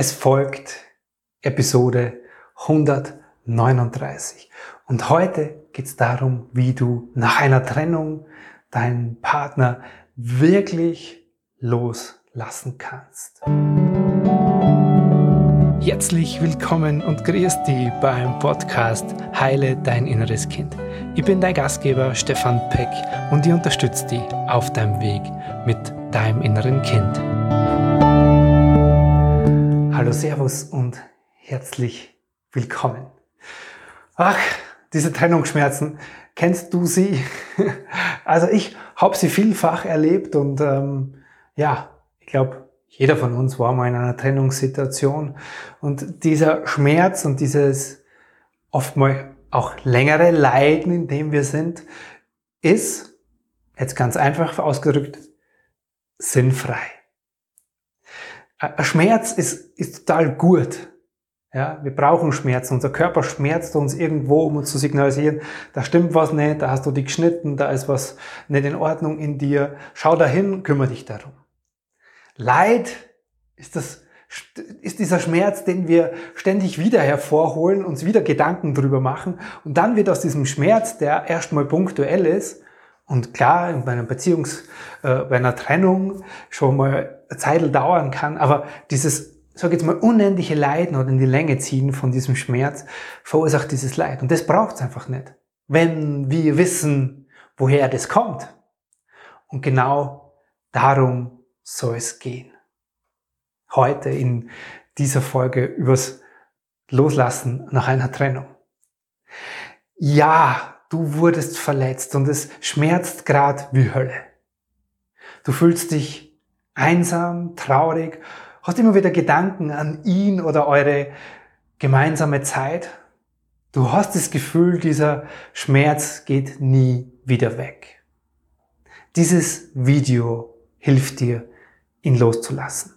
Es folgt Episode 139. Und heute geht es darum, wie du nach einer Trennung deinen Partner wirklich loslassen kannst. Herzlich willkommen und grüß dich beim Podcast Heile dein inneres Kind. Ich bin dein Gastgeber Stefan Peck und ich unterstütze dich auf deinem Weg mit deinem inneren Kind. Hallo, Servus und herzlich willkommen. Ach, diese Trennungsschmerzen, kennst du sie? Also ich habe sie vielfach erlebt und ähm, ja, ich glaube, jeder von uns war mal in einer Trennungssituation und dieser Schmerz und dieses oftmals auch längere Leiden, in dem wir sind, ist, jetzt ganz einfach ausgedrückt, sinnfrei. Schmerz ist, ist total gut. Ja, wir brauchen Schmerz. Unser Körper schmerzt uns irgendwo, um uns zu signalisieren, da stimmt was nicht, da hast du dich geschnitten, da ist was nicht in Ordnung in dir. Schau dahin, kümmere dich darum. Leid ist das, ist dieser Schmerz, den wir ständig wieder hervorholen, uns wieder Gedanken drüber machen und dann wird aus diesem Schmerz, der erstmal punktuell ist, und klar, bei einer Beziehungs, äh, bei einer Trennung schon mal Zeit dauern kann, aber dieses, sag jetzt mal, unendliche Leiden oder in die Länge ziehen von diesem Schmerz verursacht dieses Leid. Und das braucht es einfach nicht. Wenn wir wissen, woher das kommt. Und genau darum soll es gehen. Heute in dieser Folge übers Loslassen nach einer Trennung. Ja, du wurdest verletzt und es schmerzt grad wie Hölle. Du fühlst dich einsam, traurig, hast immer wieder Gedanken an ihn oder eure gemeinsame Zeit. Du hast das Gefühl, dieser Schmerz geht nie wieder weg. Dieses Video hilft dir, ihn loszulassen.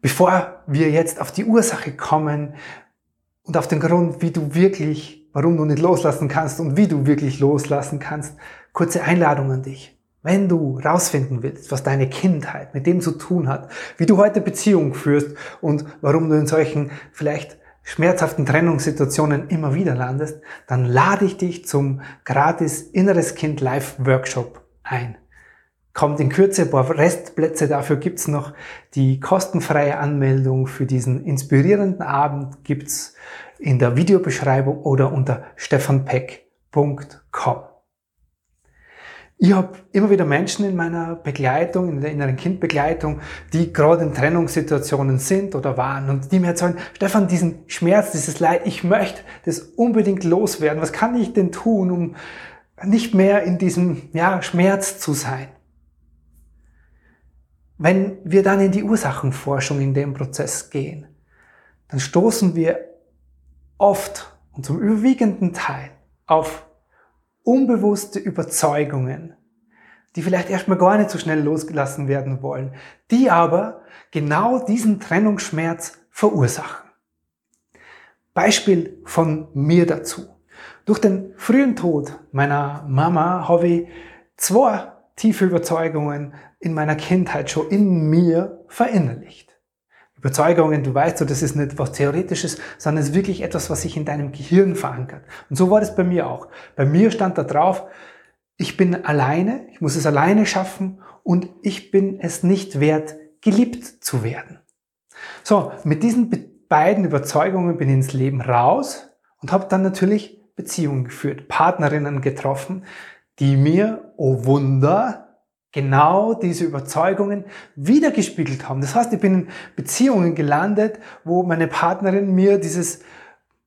Bevor wir jetzt auf die Ursache kommen und auf den Grund, wie du wirklich warum du nicht loslassen kannst und wie du wirklich loslassen kannst, kurze Einladung an dich. Wenn du rausfinden willst, was deine Kindheit mit dem zu tun hat, wie du heute Beziehungen führst und warum du in solchen vielleicht schmerzhaften Trennungssituationen immer wieder landest, dann lade ich dich zum gratis Inneres Kind Live Workshop ein. Kommt in Kürze, ein paar Restplätze dafür gibt's noch. Die kostenfreie Anmeldung für diesen inspirierenden Abend gibt's in der Videobeschreibung oder unter stefanpeck.com. Ich habe immer wieder Menschen in meiner Begleitung, in der inneren Kindbegleitung, die gerade in Trennungssituationen sind oder waren und die mir erzählen, Stefan, diesen Schmerz, dieses Leid, ich möchte das unbedingt loswerden. Was kann ich denn tun, um nicht mehr in diesem ja, Schmerz zu sein? Wenn wir dann in die Ursachenforschung in dem Prozess gehen, dann stoßen wir oft und zum überwiegenden Teil auf unbewusste Überzeugungen, die vielleicht erstmal gar nicht so schnell losgelassen werden wollen, die aber genau diesen Trennungsschmerz verursachen. Beispiel von mir dazu. Durch den frühen Tod meiner Mama habe ich zwei tiefe Überzeugungen in meiner Kindheit schon in mir verinnerlicht. Überzeugungen, du weißt so, das ist nicht was Theoretisches, sondern es ist wirklich etwas, was sich in deinem Gehirn verankert. Und so war das bei mir auch. Bei mir stand da drauf, ich bin alleine, ich muss es alleine schaffen und ich bin es nicht wert, geliebt zu werden. So, mit diesen beiden Überzeugungen bin ich ins Leben raus und habe dann natürlich Beziehungen geführt, Partnerinnen getroffen, die mir, oh Wunder, genau diese Überzeugungen wiedergespiegelt haben. Das heißt, ich bin in Beziehungen gelandet, wo meine Partnerin mir dieses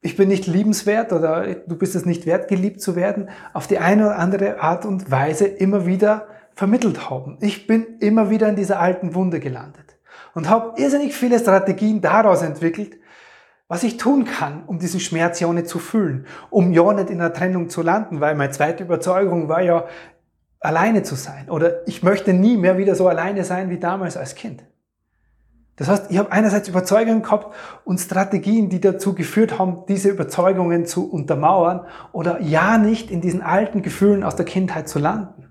ich bin nicht liebenswert oder du bist es nicht wert, geliebt zu werden, auf die eine oder andere Art und Weise immer wieder vermittelt haben. Ich bin immer wieder in dieser alten Wunde gelandet und habe irrsinnig viele Strategien daraus entwickelt, was ich tun kann, um diesen Schmerz ja nicht zu fühlen, um ja nicht in einer Trennung zu landen, weil meine zweite Überzeugung war ja, alleine zu sein oder ich möchte nie mehr wieder so alleine sein wie damals als Kind. Das heißt, ich habe einerseits Überzeugungen gehabt und Strategien, die dazu geführt haben, diese Überzeugungen zu untermauern oder ja nicht in diesen alten Gefühlen aus der Kindheit zu landen.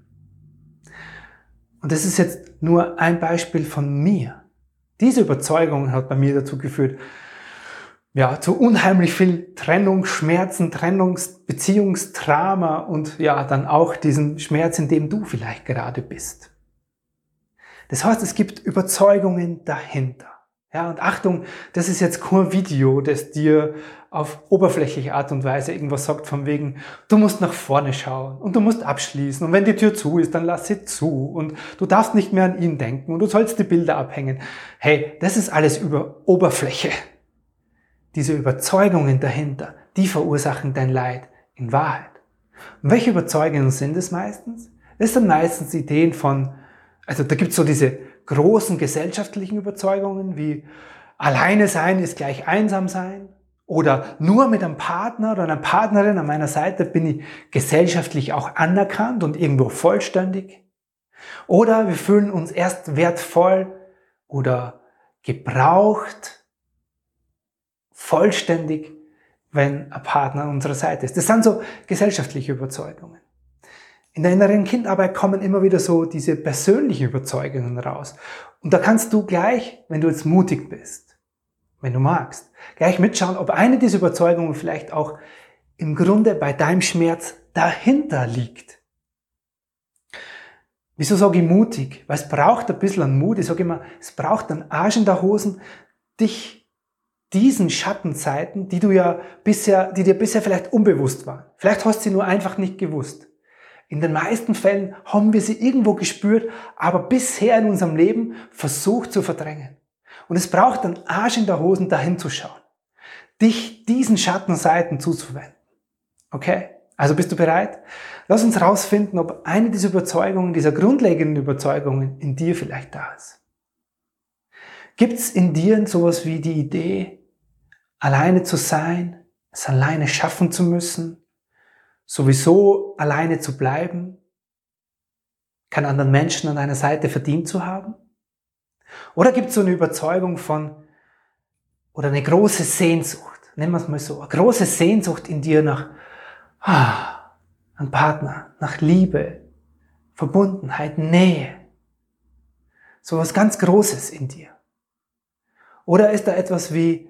Und das ist jetzt nur ein Beispiel von mir. Diese Überzeugung hat bei mir dazu geführt, ja, zu unheimlich viel Trennungsschmerzen, Trennungsbeziehungsdrama und ja, dann auch diesen Schmerz, in dem du vielleicht gerade bist. Das heißt, es gibt Überzeugungen dahinter. Ja, und Achtung, das ist jetzt kein Video, das dir auf oberflächliche Art und Weise irgendwas sagt von wegen, du musst nach vorne schauen und du musst abschließen und wenn die Tür zu ist, dann lass sie zu und du darfst nicht mehr an ihn denken und du sollst die Bilder abhängen. Hey, das ist alles über Oberfläche. Diese Überzeugungen dahinter, die verursachen dein Leid in Wahrheit. Und welche Überzeugungen sind es meistens? Das sind meistens Ideen von also da gibt's so diese großen gesellschaftlichen Überzeugungen wie alleine sein ist gleich einsam sein oder nur mit einem Partner oder einer Partnerin an meiner Seite bin ich gesellschaftlich auch anerkannt und irgendwo vollständig. Oder wir fühlen uns erst wertvoll oder gebraucht, vollständig, wenn ein Partner an unserer Seite ist. Das sind so gesellschaftliche Überzeugungen. In der inneren Kindarbeit kommen immer wieder so diese persönlichen Überzeugungen raus. Und da kannst du gleich, wenn du jetzt mutig bist, wenn du magst, gleich mitschauen, ob eine dieser Überzeugungen vielleicht auch im Grunde bei deinem Schmerz dahinter liegt. Wieso sage ich mutig? Weil es braucht ein bisschen an Mut. Ich sage immer, es braucht einen Arsch in der Hosen, dich diesen Schattenzeiten, die du ja bisher, die dir bisher vielleicht unbewusst waren. Vielleicht hast du sie nur einfach nicht gewusst. In den meisten Fällen haben wir sie irgendwo gespürt, aber bisher in unserem Leben versucht zu verdrängen. Und es braucht einen Arsch in der Hosen, dahin zu schauen. Dich diesen Schattenseiten zuzuwenden. Okay? Also bist du bereit? Lass uns rausfinden, ob eine dieser Überzeugungen, dieser grundlegenden Überzeugungen in dir vielleicht da ist. Gibt es in dir sowas wie die Idee, alleine zu sein, es alleine schaffen zu müssen, sowieso alleine zu bleiben, keinen anderen Menschen an deiner Seite verdient zu haben? Oder gibt es so eine Überzeugung von, oder eine große Sehnsucht, nennen wir es mal so, eine große Sehnsucht in dir nach ah, einem Partner, nach Liebe, Verbundenheit, Nähe. So was ganz Großes in dir. Oder ist da etwas wie,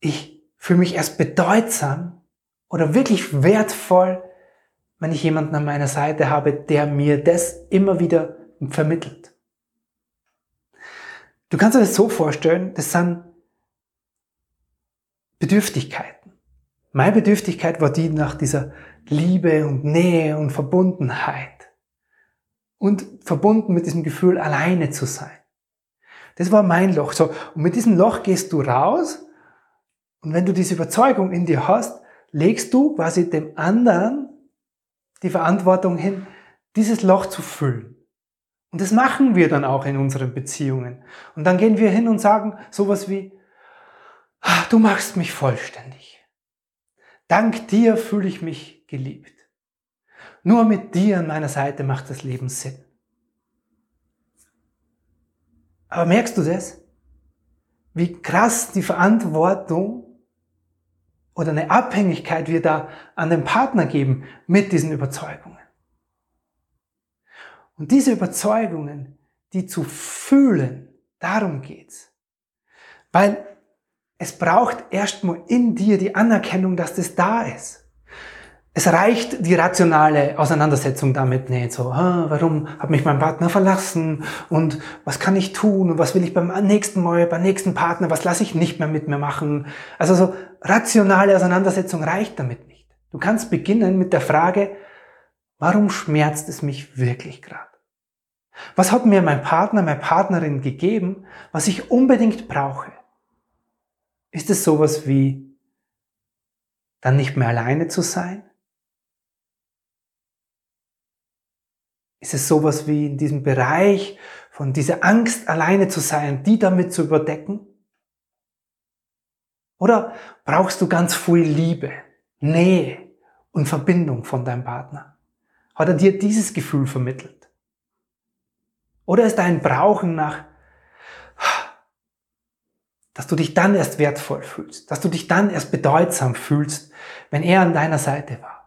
ich fühle mich erst bedeutsam, oder wirklich wertvoll, wenn ich jemanden an meiner Seite habe, der mir das immer wieder vermittelt. Du kannst dir das so vorstellen, das sind Bedürftigkeiten. Meine Bedürftigkeit war die nach dieser Liebe und Nähe und Verbundenheit. Und verbunden mit diesem Gefühl, alleine zu sein. Das war mein Loch. So, und mit diesem Loch gehst du raus. Und wenn du diese Überzeugung in dir hast, legst du quasi dem anderen die Verantwortung hin, dieses Loch zu füllen. Und das machen wir dann auch in unseren Beziehungen. Und dann gehen wir hin und sagen sowas wie, ah, du machst mich vollständig. Dank dir fühle ich mich geliebt. Nur mit dir an meiner Seite macht das Leben Sinn. Aber merkst du das? Wie krass die Verantwortung oder eine Abhängigkeit wir da an den Partner geben mit diesen Überzeugungen. Und diese Überzeugungen, die zu fühlen, darum geht's. Weil es braucht erstmal in dir die Anerkennung, dass das da ist. Es reicht die rationale Auseinandersetzung damit nicht. So, ah, warum hat mich mein Partner verlassen und was kann ich tun und was will ich beim nächsten Mal, beim nächsten Partner, was lasse ich nicht mehr mit mir machen. Also so rationale Auseinandersetzung reicht damit nicht. Du kannst beginnen mit der Frage, warum schmerzt es mich wirklich gerade? Was hat mir mein Partner, meine Partnerin gegeben, was ich unbedingt brauche? Ist es sowas wie dann nicht mehr alleine zu sein? Ist es sowas wie in diesem Bereich von dieser Angst, alleine zu sein, die damit zu überdecken? Oder brauchst du ganz viel Liebe, Nähe und Verbindung von deinem Partner? Hat er dir dieses Gefühl vermittelt? Oder ist dein Brauchen nach, dass du dich dann erst wertvoll fühlst, dass du dich dann erst bedeutsam fühlst, wenn er an deiner Seite war?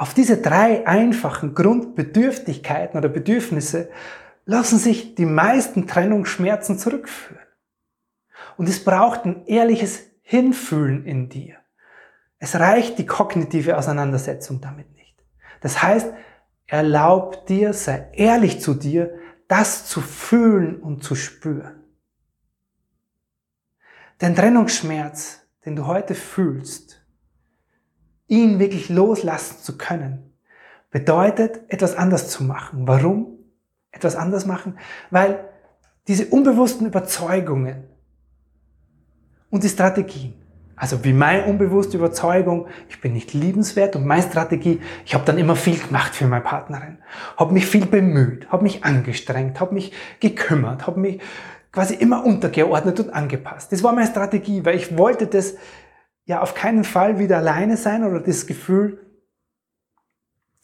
Auf diese drei einfachen Grundbedürftigkeiten oder Bedürfnisse lassen sich die meisten Trennungsschmerzen zurückführen. Und es braucht ein ehrliches Hinfühlen in dir. Es reicht die kognitive Auseinandersetzung damit nicht. Das heißt, erlaub dir, sei ehrlich zu dir, das zu fühlen und zu spüren. Den Trennungsschmerz, den du heute fühlst, ihn wirklich loslassen zu können, bedeutet, etwas anders zu machen. Warum? Etwas anders machen? Weil diese unbewussten Überzeugungen und die Strategien, also wie meine unbewusste Überzeugung, ich bin nicht liebenswert und meine Strategie, ich habe dann immer viel gemacht für meine Partnerin, habe mich viel bemüht, habe mich angestrengt, habe mich gekümmert, habe mich quasi immer untergeordnet und angepasst. Das war meine Strategie, weil ich wollte das ja auf keinen Fall wieder alleine sein oder das Gefühl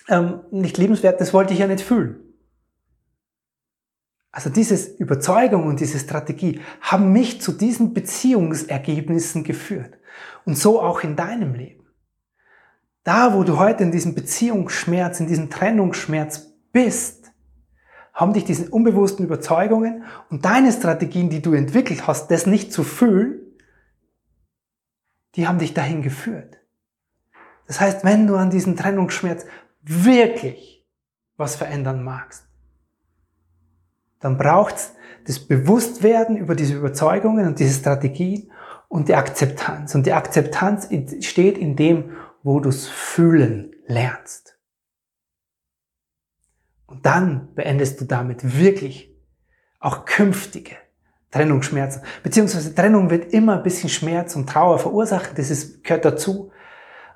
ähm, nicht liebenswert, das wollte ich ja nicht fühlen. Also diese Überzeugung und diese Strategie haben mich zu diesen Beziehungsergebnissen geführt. Und so auch in deinem Leben. Da, wo du heute in diesem Beziehungsschmerz, in diesem Trennungsschmerz bist, haben dich diese unbewussten Überzeugungen und deine Strategien, die du entwickelt hast, das nicht zu fühlen, die haben dich dahin geführt. Das heißt, wenn du an diesem Trennungsschmerz wirklich was verändern magst, dann braucht's das Bewusstwerden über diese Überzeugungen und diese Strategien und die Akzeptanz. Und die Akzeptanz steht in dem, wo du es fühlen lernst. Und dann beendest du damit wirklich auch künftige Trennungsschmerzen. Beziehungsweise Trennung wird immer ein bisschen Schmerz und Trauer verursachen, das ist, gehört dazu.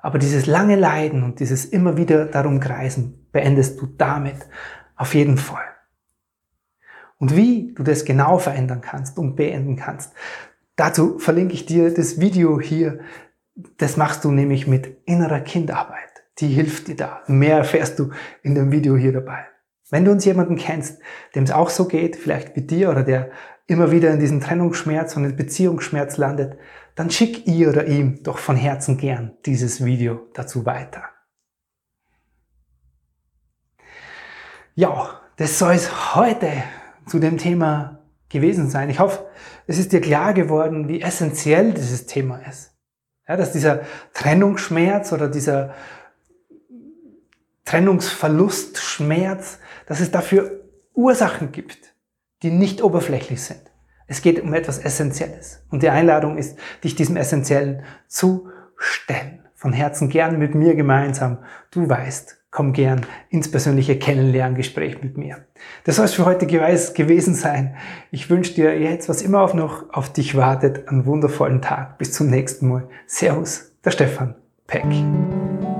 Aber dieses lange Leiden und dieses immer wieder darum kreisen, beendest du damit auf jeden Fall. Und wie du das genau verändern kannst und beenden kannst, dazu verlinke ich dir das Video hier. Das machst du nämlich mit innerer Kindarbeit. Die hilft dir da. Mehr erfährst du in dem Video hier dabei. Wenn du uns jemanden kennst, dem es auch so geht, vielleicht wie dir oder der immer wieder in diesen Trennungsschmerz und in Beziehungsschmerz landet, dann schick ihr oder ihm doch von Herzen gern dieses Video dazu weiter. Ja, das soll es heute zu dem Thema gewesen sein. Ich hoffe, es ist dir klar geworden, wie essentiell dieses Thema ist. Ja, dass dieser Trennungsschmerz oder dieser Trennungsverlustschmerz, dass es dafür Ursachen gibt, die nicht oberflächlich sind. Es geht um etwas Essentielles. Und die Einladung ist, dich diesem Essentiellen zu stellen. Von Herzen gern mit mir gemeinsam. Du weißt, komm gern ins persönliche Kennenlerngespräch mit mir. Das soll es für heute gewesen sein. Ich wünsche dir jetzt, was immer auch noch auf dich wartet, einen wundervollen Tag. Bis zum nächsten Mal. Servus, der Stefan Peck.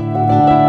com.